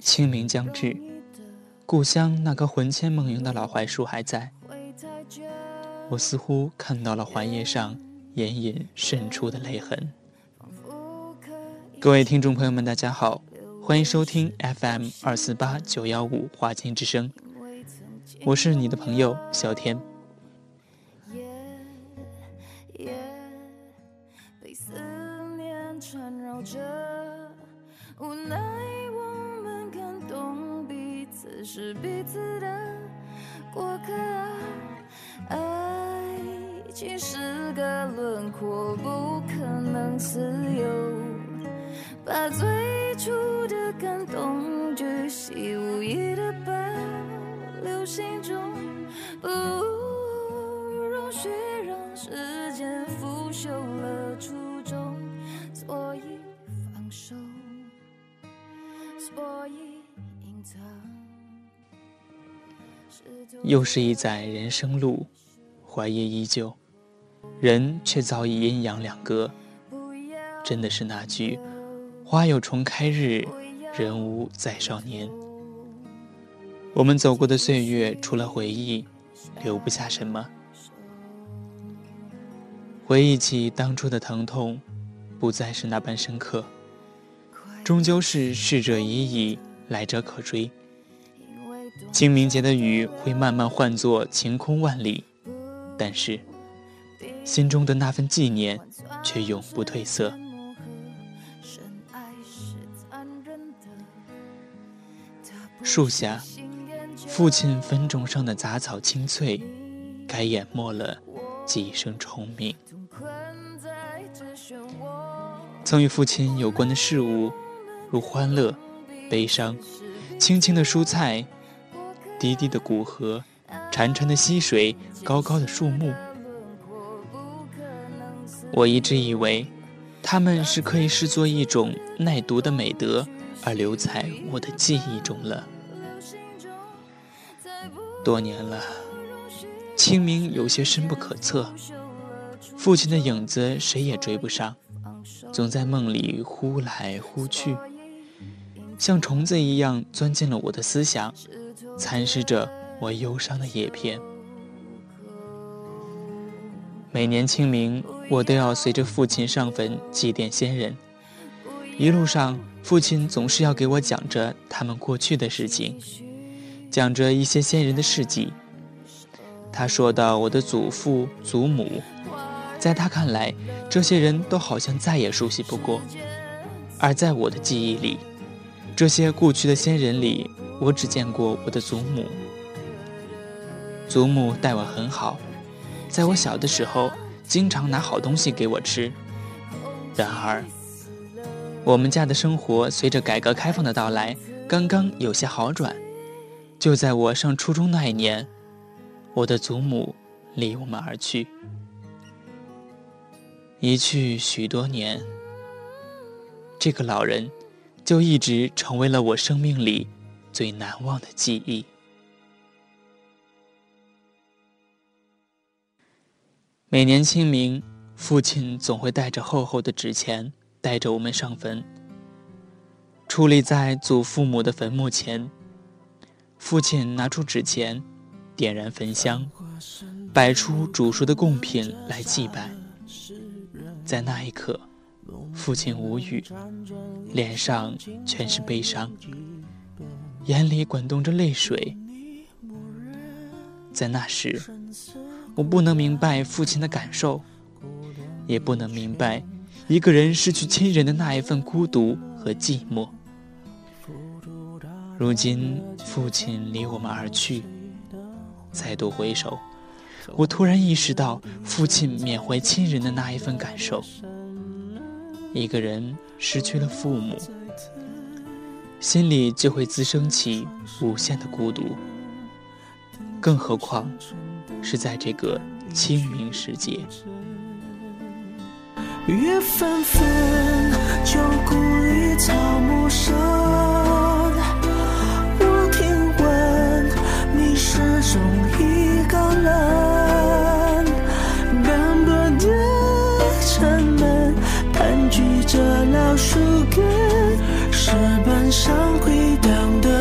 清明将至。故乡那棵魂牵梦萦的老槐树还在，我似乎看到了槐叶上隐隐渗出的泪痕。各位听众朋友们，大家好，欢迎收听 FM 二四八九幺五华清之声，我是你的朋友小天。是彼此的过客啊，爱情是个轮廓，不可能自由。把最初的感动巨细无遗的保留心中，不容许让时间腐朽又是一载人生路，怀叶依旧，人却早已阴阳两隔。真的是那句“花有重开日，人无再少年”。我们走过的岁月，除了回忆，留不下什么。回忆起当初的疼痛，不再是那般深刻，终究是逝者已矣，来者可追。清明节的雨会慢慢换作晴空万里，但是心中的那份纪念却永不褪色。树下，父亲坟冢上的杂草青翠，该淹没了几声虫鸣。曾与父亲有关的事物，如欢乐、悲伤、青青的蔬菜。低低的古河，潺潺的溪水，高高的树木，我一直以为，它们是可以视作一种耐毒的美德，而留在我的记忆中了。多年了，清明有些深不可测，父亲的影子谁也追不上，总在梦里忽来忽去，像虫子一样钻进了我的思想。蚕食着我忧伤的叶片。每年清明，我都要随着父亲上坟祭奠先人。一路上，父亲总是要给我讲着他们过去的事情，讲着一些先人的事迹。他说到我的祖父、祖母，在他看来，这些人都好像再也熟悉不过。而在我的记忆里，这些故去的先人里。我只见过我的祖母，祖母待我很好，在我小的时候，经常拿好东西给我吃。然而，我们家的生活随着改革开放的到来，刚刚有些好转。就在我上初中那一年，我的祖母离我们而去，一去许多年，这个老人就一直成为了我生命里。最难忘的记忆。每年清明，父亲总会带着厚厚的纸钱，带着我们上坟。矗立在祖父母的坟墓前，父亲拿出纸钱，点燃焚香，摆出煮熟的贡品来祭拜。在那一刻，父亲无语，脸上全是悲伤。眼里滚动着泪水，在那时，我不能明白父亲的感受，也不能明白一个人失去亲人的那一份孤独和寂寞。如今，父亲离我们而去，再度回首，我突然意识到父亲缅怀亲人的那一份感受。一个人失去了父母，心里就会滋生起无限的孤独，更何况是在这个清明时节。雨纷纷，旧故里草木深。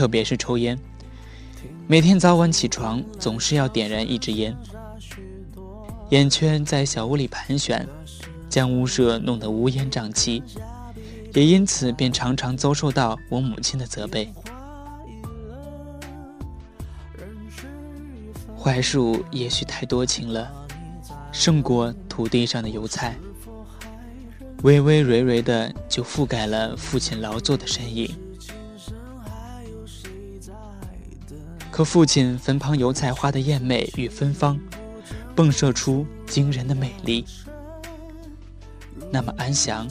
特别是抽烟。每天早晚起床，总是要点燃一支烟，烟圈在小屋里盘旋，将屋舍弄得乌烟瘴气，也因此便常常遭受到我母亲的责备。槐树也许太多情了，胜过土地上的油菜。微微蕤蕤的，就覆盖了父亲劳作的身影。和父亲坟旁油菜花的艳美与芬芳，迸射出惊人的美丽。那么安详、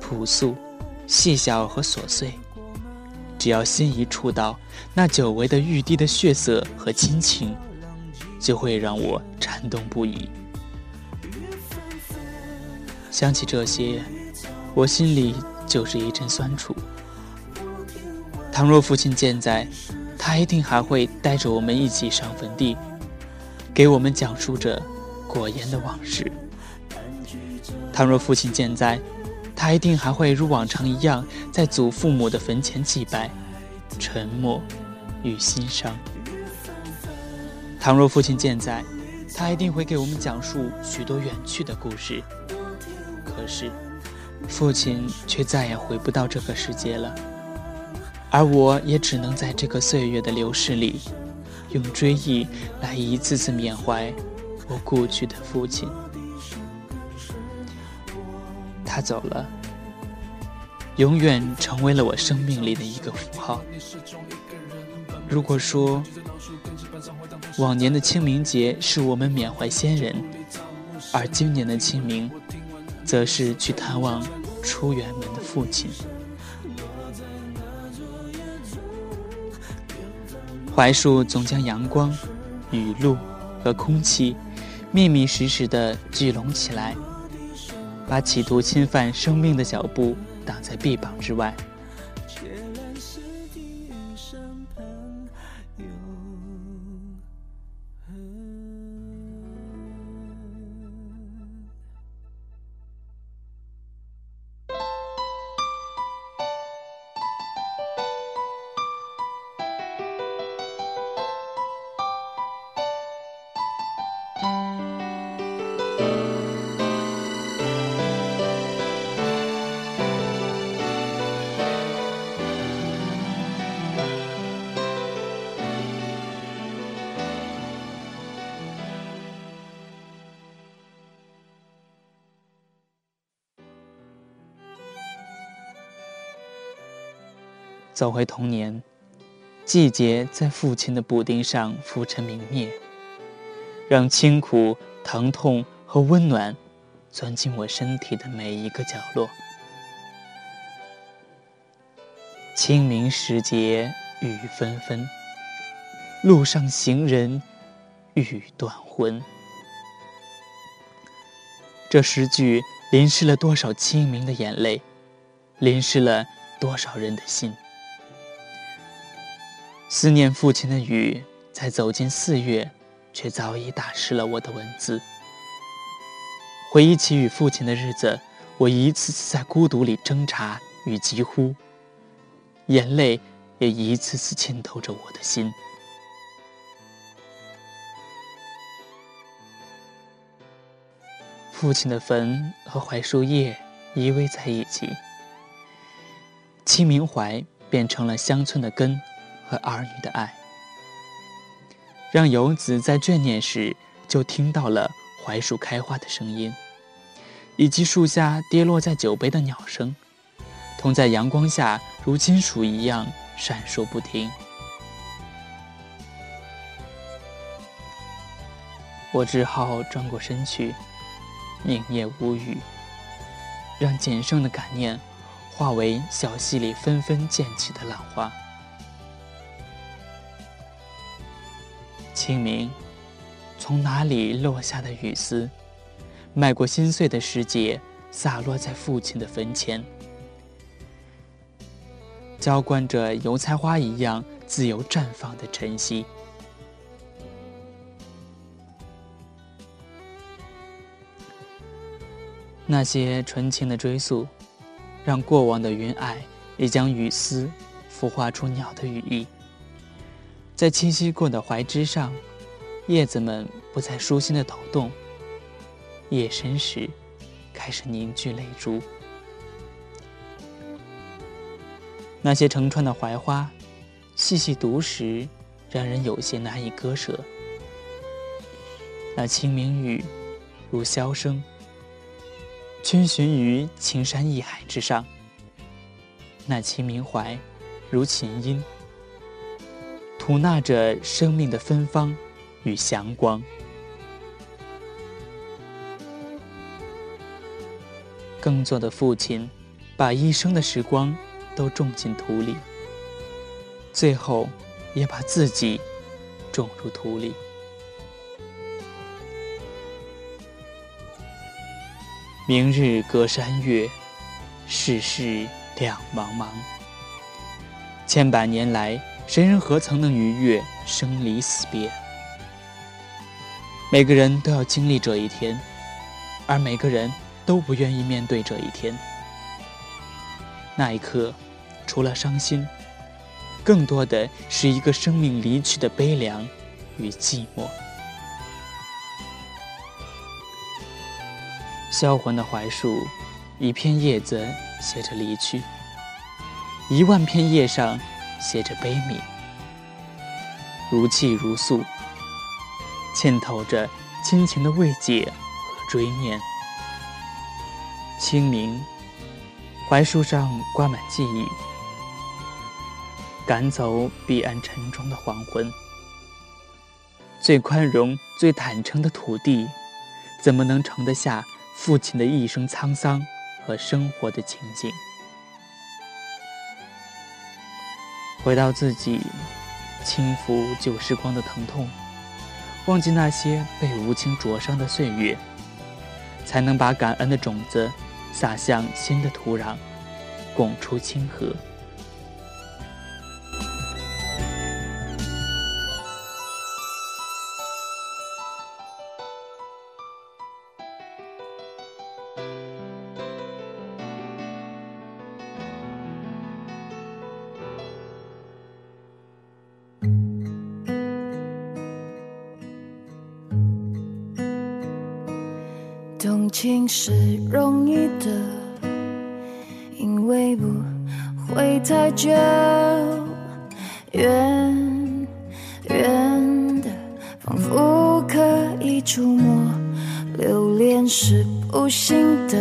朴素、细小和琐碎，只要心一触到那久违的玉帝的血色和亲情，就会让我颤动不已。想起这些，我心里就是一阵酸楚。倘若父亲健在，他一定还会带着我们一起上坟地，给我们讲述着果言的往事。倘若父亲健在，他一定还会如往常一样，在祖父母的坟前祭拜、沉默与心伤。倘若父亲健在，他一定会给我们讲述许多远去的故事。可是，父亲却再也回不到这个世界了，而我也只能在这个岁月的流逝里，用追忆来一次次缅怀我故去的父亲。他走了，永远成为了我生命里的一个符号。如果说往年的清明节是我们缅怀先人，而今年的清明，则是去探望出远门的父亲。槐树总将阳光、雨露和空气密密实实地聚拢起来，把企图侵犯生命的脚步挡在臂膀之外。走回童年，季节在父亲的补丁上浮沉明灭，让清苦、疼痛和温暖钻进我身体的每一个角落。清明时节雨纷纷，路上行人欲断魂。这诗句淋湿了多少清明的眼泪，淋湿了多少人的心。思念父亲的雨在走进四月却早已打湿了我的文字。回忆起与父亲的日子我一次次在孤独里挣扎与疾呼眼泪也一次次浸透着我的心。父亲的坟和槐树叶依偎在一起清明槐变成了乡村的根和儿女的爱，让游子在眷念时就听到了槐树开花的声音，以及树下跌落在酒杯的鸟声，同在阳光下如金属一样闪烁不停。我只好转过身去，凝噎无语，让仅剩的感念化为小溪里纷纷溅起的浪花。清明，从哪里落下的雨丝，迈过心碎的世界，洒落在父亲的坟前，浇灌着油菜花一样自由绽放的晨曦。那些纯情的追溯，让过往的云霭也将雨丝孵化出鸟的羽翼。在清晰过的槐枝上，叶子们不再舒心的抖动。夜深时，开始凝聚泪珠。那些成串的槐花，细细读时，让人有些难以割舍。那清明雨，如箫声。逡巡于青山异海之上，那清明槐如琴音，吐纳着生命的芬芳与祥光。耕作的父亲，把一生的时光都种进土里，最后也把自己种入土里。明日隔山岳，世事两茫茫。千百年来，谁人何曾能逾越生离死别？每个人都要经历这一天，而每个人都不愿意面对这一天。那一刻，除了伤心，更多的是一个生命离去的悲凉与寂寞。销魂的槐树，一片叶子写着离去，一万片叶上写着悲悯，如泣如诉，浸透着亲情的慰藉和追念。清明，槐树上挂满记忆，赶走彼岸沉重的黄昏。最宽容、最坦诚的土地，怎么能盛得下？父亲的一生沧桑和生活的情景，回到自己，轻抚旧时光的疼痛，忘记那些被无情灼伤的岁月，才能把感恩的种子撒向新的土壤，拱出清河。情是容易的，因为不会太久。远远的，仿佛可以触摸。留恋是不幸的，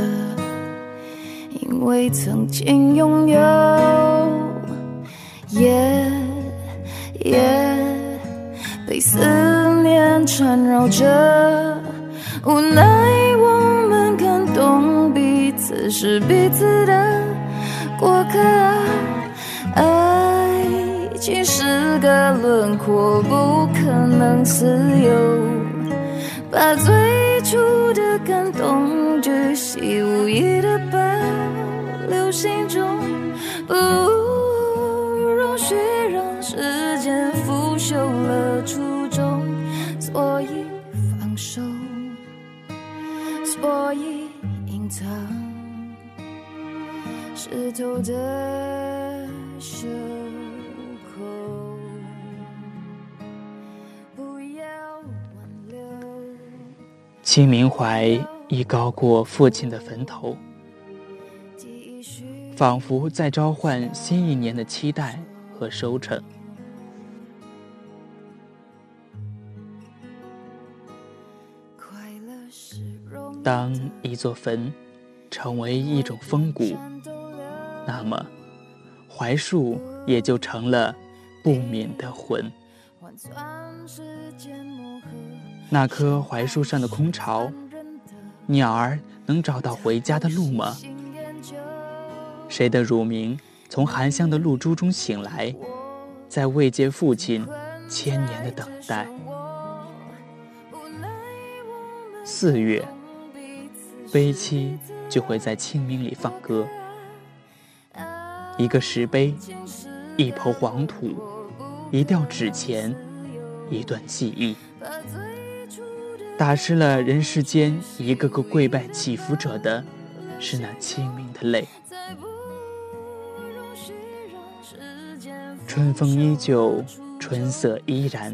因为曾经拥有。夜夜被思念缠绕着，无奈。此是彼此的过客，爱情是个轮廓，不可能自由。把最初的感动巨细无意的保留心中，不湿透的袖口，清明怀已高过父亲的坟头，仿佛在召唤新一年的期待和收成。当一座坟成为一种风骨，那么槐树也就成了不眠的魂。那棵槐树上的空巢，鸟儿能找到回家的路吗？谁的乳名从含香的露珠中醒来，在慰藉父亲千年的等待？四月。悲戚就会在清明里放歌，一个石碑，一抔黄土，一吊纸钱，一段记忆，打湿了人世间一个个跪拜祈福者的，是那清明的泪。春风依旧，春色依然，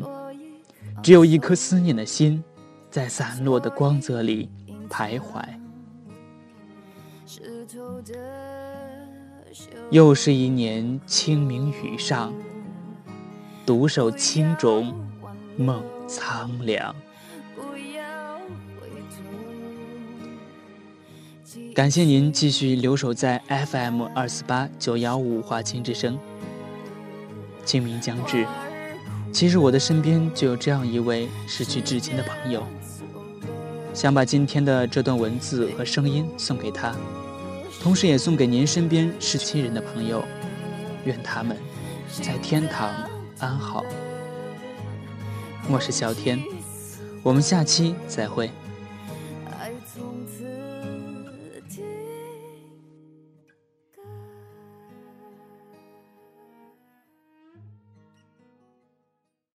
只有一颗思念的心，在散落的光泽里徘徊。又是一年清明雨上，独守青冢梦苍凉。感谢您继续留守在 FM 二四八九幺五华清之声。清明将至，其实我的身边就有这样一位失去至亲的朋友，想把今天的这段文字和声音送给他。同时也送给您身边是亲人的朋友，愿他们在天堂安好。我是小天，我们下期再会。